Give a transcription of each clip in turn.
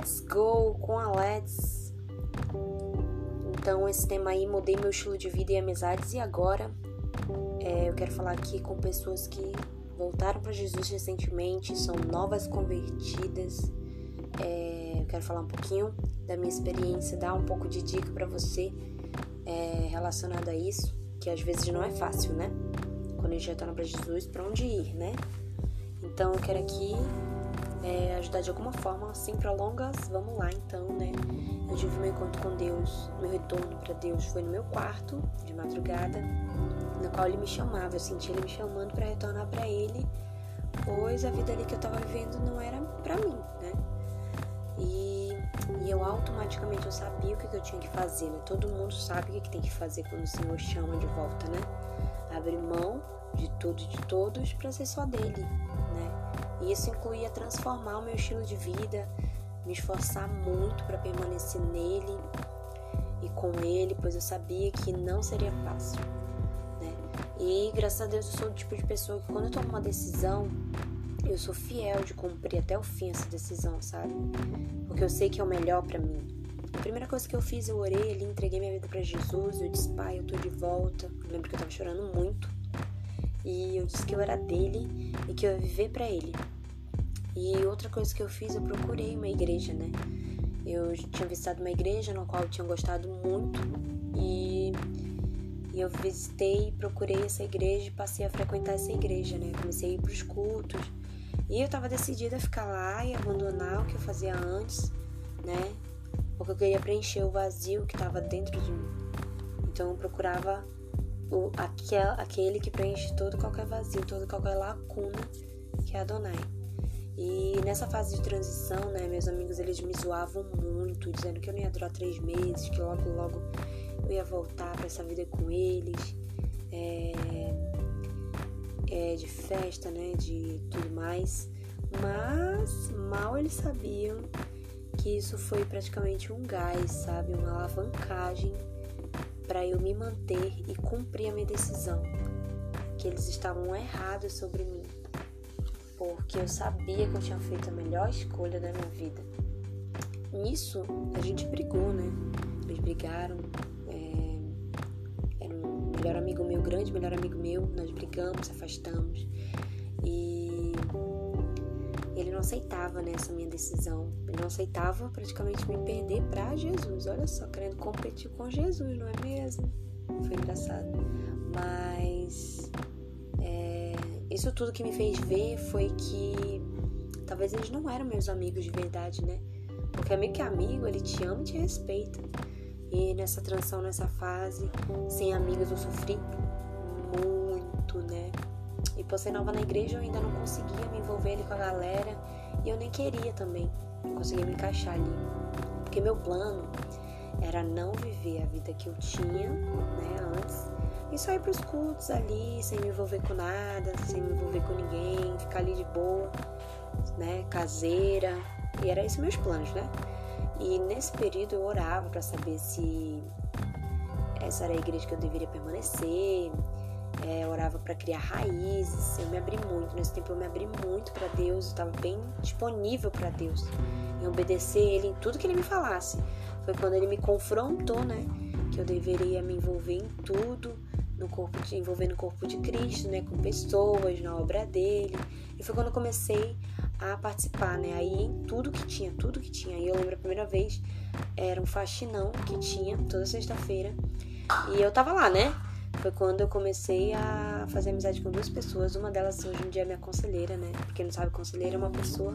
Let's go com a Let's. Então, esse tema aí, mudei meu estilo de vida e amizades. E agora, é, eu quero falar aqui com pessoas que voltaram para Jesus recentemente, são novas convertidas. É, eu quero falar um pouquinho da minha experiência, dar um pouco de dica para você é, relacionada a isso, que às vezes não é fácil, né? Quando a gente retorna para Jesus, para onde ir, né? Então, eu quero aqui é, ajudar de alguma forma, sem prolongas, vamos lá então, né? Eu tive meu encontro com Deus, meu retorno para Deus foi no meu quarto, de madrugada, no qual ele me chamava, eu senti ele me chamando para retornar para ele, pois a vida ali que eu tava vivendo não era para mim, né? E, e, eu automaticamente eu sabia o que, eu tinha que fazer, né? Todo mundo sabe o que, que tem que fazer quando o Senhor chama de volta, né? Abrir mão de tudo e de todos para ser só dele, e isso incluía transformar o meu estilo de vida, me esforçar muito para permanecer nele e com ele, pois eu sabia que não seria fácil. Né? E graças a Deus eu sou o tipo de pessoa que quando eu tomo uma decisão, eu sou fiel de cumprir até o fim essa decisão, sabe? Porque eu sei que é o melhor para mim. A primeira coisa que eu fiz, eu orei ali, entreguei minha vida para Jesus, eu disse, pai, eu tô de volta. Eu lembro que eu tava chorando muito. E eu disse que eu era dele e que eu ia viver para ele. E outra coisa que eu fiz, eu procurei uma igreja, né? Eu tinha visitado uma igreja no qual eu tinha gostado muito e, e eu visitei, procurei essa igreja e passei a frequentar essa igreja, né? Comecei a ir pros cultos. E eu tava decidida a ficar lá e abandonar o que eu fazia antes, né? Porque eu queria preencher o vazio que estava dentro de mim. Então eu procurava o, aquel, aquele que preenche todo qualquer vazio, todo qualquer lacuna, que é Adonai. E nessa fase de transição, né, meus amigos eles me zoavam muito, dizendo que eu não ia durar três meses, que logo, logo eu ia voltar para essa vida com eles, é, é, de festa, né, de tudo mais. Mas mal eles sabiam que isso foi praticamente um gás, sabe, uma alavancagem para eu me manter e cumprir a minha decisão, que eles estavam errados sobre mim porque eu sabia que eu tinha feito a melhor escolha da minha vida. Nisso, a gente brigou, né? Eles brigaram. É... Era um melhor amigo meu, grande melhor amigo meu. Nós brigamos, afastamos. E ele não aceitava né, essa minha decisão. Ele não aceitava praticamente me perder para Jesus. Olha só, querendo competir com Jesus, não é mesmo? Foi engraçado. Mas isso tudo que me fez ver foi que talvez eles não eram meus amigos de verdade, né? Porque amigo que é amigo, ele te ama e te respeita. E nessa transição, nessa fase, sem amigos, eu sofri muito, né? E por ser nova na igreja, eu ainda não conseguia me envolver ali com a galera. E eu nem queria também. Não conseguia me encaixar ali. Porque meu plano era não viver a vida que eu tinha, né, antes e só ir pros cultos ali, sem me envolver com nada, sem me envolver com ninguém, ficar ali de boa, né? Caseira. E era isso meus planos, né? E nesse período eu orava para saber se essa era a igreja que eu deveria permanecer. É, orava para criar raízes. Eu me abri muito. Nesse tempo eu me abri muito para Deus. Eu estava bem disponível para Deus. Em obedecer Ele em tudo que Ele me falasse. Foi quando Ele me confrontou, né? Que eu deveria me envolver em tudo no corpo de, envolvendo o corpo de Cristo, né, com pessoas, na obra dele. E foi quando eu comecei a participar, né, aí em tudo que tinha, tudo que tinha. E eu lembro a primeira vez, era um faxinão que tinha toda sexta-feira. E eu tava lá, né? Foi quando eu comecei a fazer amizade com duas pessoas. Uma delas hoje em dia é minha conselheira, né? Porque não sabe, conselheira é uma pessoa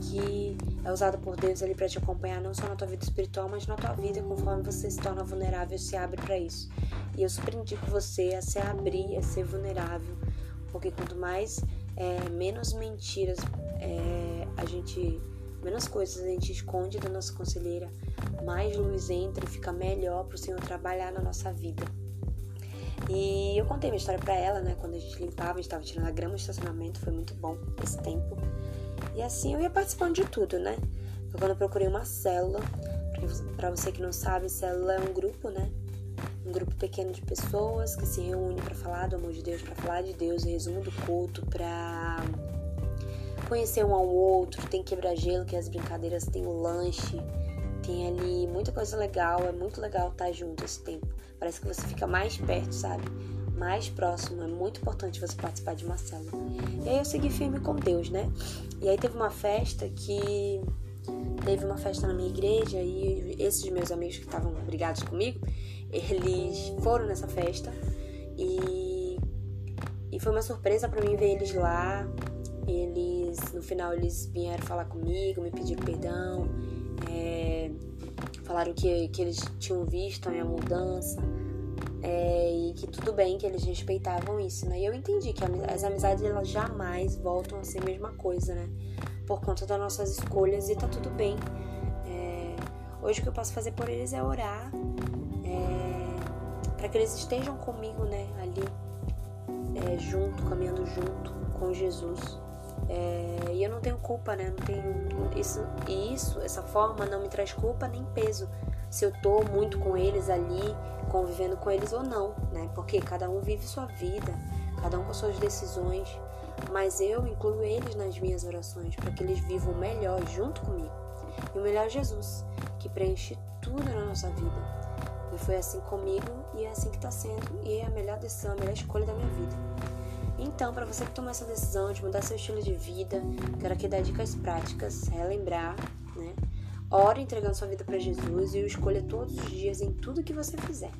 que é usada por Deus ali para te acompanhar não só na tua vida espiritual, mas na tua vida, conforme você se torna vulnerável, se abre para isso. E eu super indico você a se abrir, a ser vulnerável, porque quanto mais, é, menos mentiras é, a gente, menos coisas a gente esconde da nossa conselheira, mais luz entra e fica melhor para o Senhor trabalhar na nossa vida. Eu contei minha história para ela, né? Quando a gente limpava, a gente tava tirando a grama do estacionamento, foi muito bom esse tempo. E assim eu ia participando de tudo, né? Foi quando eu procurei uma célula. Para você que não sabe, célula é um grupo, né? Um grupo pequeno de pessoas que se reúne para falar do amor de Deus, para falar de Deus, resumo do culto, para conhecer um ao outro, tem quebra-gelo, que as brincadeiras, tem o lanche, tem ali muita coisa legal, é muito legal estar junto esse tempo. Parece que você fica mais perto, sabe? Mais próximo, é muito importante você participar de uma célula. E aí eu segui firme com Deus, né? E aí teve uma festa que teve uma festa na minha igreja e esses meus amigos que estavam brigados comigo, eles foram nessa festa e, e foi uma surpresa para mim ver eles lá. Eles, no final, eles vieram falar comigo, me pediram perdão, é, falaram que, que eles tinham visto a minha mudança é, e que tudo bem, que eles respeitavam isso, né? E eu entendi que as amizades elas jamais voltam a ser a mesma coisa, né? por conta das nossas escolhas e tá tudo bem. É, hoje o que eu posso fazer por eles é orar, é, para que eles estejam comigo, né, ali, é, junto, caminhando junto com Jesus. É, e eu não tenho culpa, né? Não tenho isso e isso, essa forma não me traz culpa nem peso. Se eu tô muito com eles ali, convivendo com eles ou não, né? Porque cada um vive sua vida, cada um com suas decisões mas eu incluo eles nas minhas orações para que eles vivam melhor junto comigo. E o melhor é Jesus, que preenche tudo na nossa vida. E foi assim comigo e é assim que está sendo, e é a melhor decisão, a melhor escolha da minha vida. Então, para você que tomou essa decisão de mudar seu estilo de vida, quero aqui dar dicas práticas, relembrar? Ore entregando sua vida para Jesus e o escolha todos os dias em tudo que você fizer.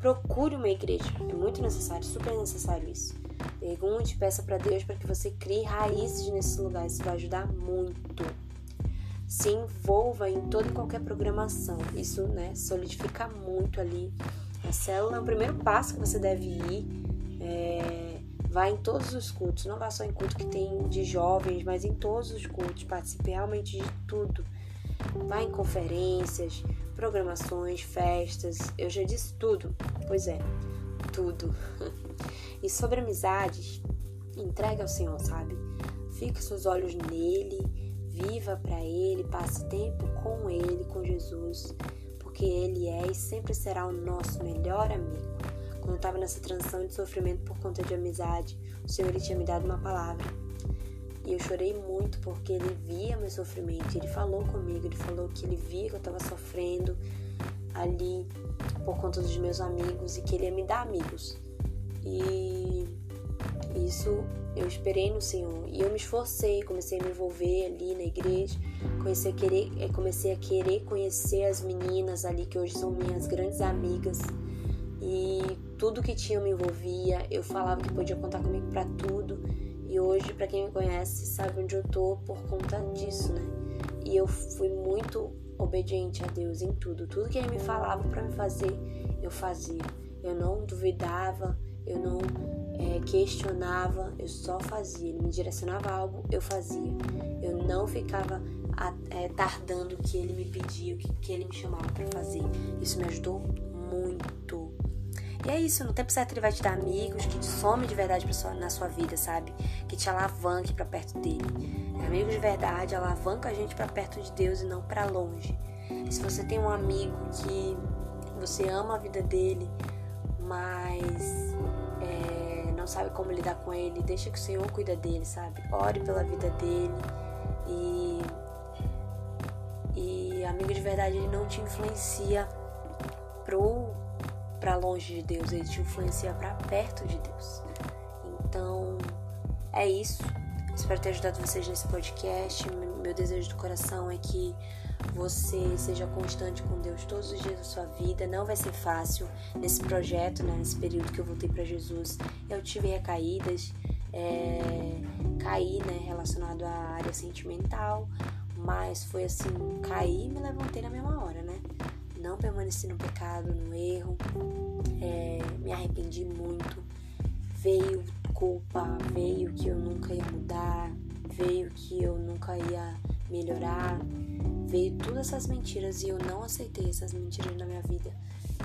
Procure uma igreja, é muito necessário, super necessário isso. Pergunte, peça para Deus para que você crie raízes nesse lugar. Isso vai ajudar muito. Se envolva em toda e qualquer programação. Isso, né, solidifica muito ali. A célula é o primeiro passo que você deve ir. É, vá em todos os cultos. Não vá só em culto que tem de jovens, mas em todos os cultos. Participe realmente de tudo. Vá em conferências, programações, festas. Eu já disse tudo. Pois é, tudo. E sobre amizades, entregue ao Senhor, sabe? Fique seus olhos nele, viva para ele, passe tempo com ele, com Jesus, porque ele é e sempre será o nosso melhor amigo. Quando eu estava nessa transição de sofrimento por conta de amizade, o Senhor ele tinha me dado uma palavra. E eu chorei muito porque ele via meu sofrimento, ele falou comigo, ele falou que ele via que eu estava sofrendo ali por conta dos meus amigos e que ele ia me dar amigos. E isso eu esperei no Senhor. E eu me esforcei, comecei a me envolver ali na igreja, comecei a querer, eh, comecei a querer conhecer as meninas ali que hoje são minhas grandes amigas. E tudo que tinha me envolvia, eu falava que podia contar comigo para tudo. E hoje, para quem me conhece, sabe onde eu tô por conta disso, né? E eu fui muito obediente a Deus em tudo. Tudo que ele me falava para me fazer, eu fazia. Eu não duvidava, eu não é, questionava, eu só fazia. Ele me direcionava algo, eu fazia. Eu não ficava é, tardando o que ele me pedia, o que, que ele me chamava para fazer. Isso me ajudou muito. E é isso, no tempo certo ele vai te dar amigos que te some de verdade sua, na sua vida, sabe? Que te alavanque para perto dele. Amigos de verdade alavanca a gente para perto de Deus e não para longe. Se você tem um amigo que você ama a vida dele, mas é, não sabe como lidar com ele, deixa que o Senhor cuida dele, sabe? Ore pela vida dele e e amigo de verdade ele não te influencia pro para longe de Deus, ele te influencia para perto de Deus. Então é isso. Espero ter ajudado vocês nesse podcast. Meu desejo do coração é que você seja constante com Deus todos os dias da sua vida. Não vai ser fácil nesse projeto, né, nesse período que eu voltei para Jesus. Eu tive recaídas, é, caí, né, relacionado à área sentimental, mas foi assim, caí e me levantei na mesma hora, né? Não permaneci no pecado, no erro, é, me arrependi muito. Veio culpa, veio que eu nunca ia mudar, veio que eu nunca ia melhorar, veio todas essas mentiras e eu não aceitei essas mentiras na minha vida.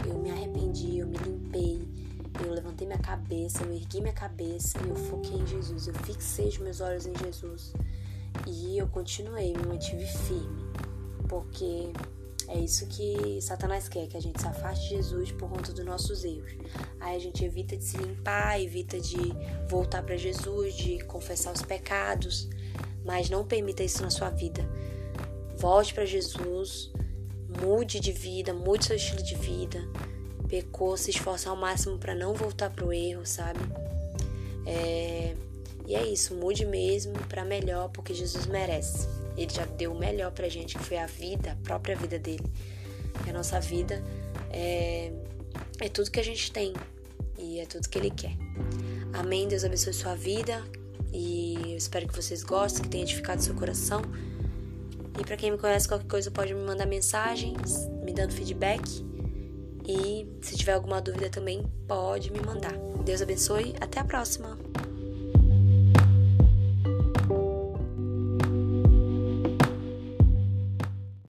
Eu me arrependi, eu me limpei, eu levantei minha cabeça, eu ergui minha cabeça eu foquei em Jesus. Eu fixei os meus olhos em Jesus e eu continuei, me mantive firme, porque é isso que Satanás quer, que a gente se afaste de Jesus por conta dos nossos erros. Aí a gente evita de se limpar, evita de voltar para Jesus, de confessar os pecados. mas não permita isso na sua vida. Volte para Jesus, mude de vida, mude seu estilo de vida. Pecou, se esforça ao máximo para não voltar pro erro, sabe? É... E é isso, mude mesmo para melhor, porque Jesus merece. Ele já deu o melhor pra gente, que foi a vida, a própria vida dele. E a nossa vida é, é tudo que a gente tem e é tudo que ele quer. Amém. Deus abençoe sua vida e eu espero que vocês gostem, que tenha edificado seu coração. E para quem me conhece, qualquer coisa pode me mandar mensagens, me dando feedback. E se tiver alguma dúvida também, pode me mandar. Deus abençoe. Até a próxima!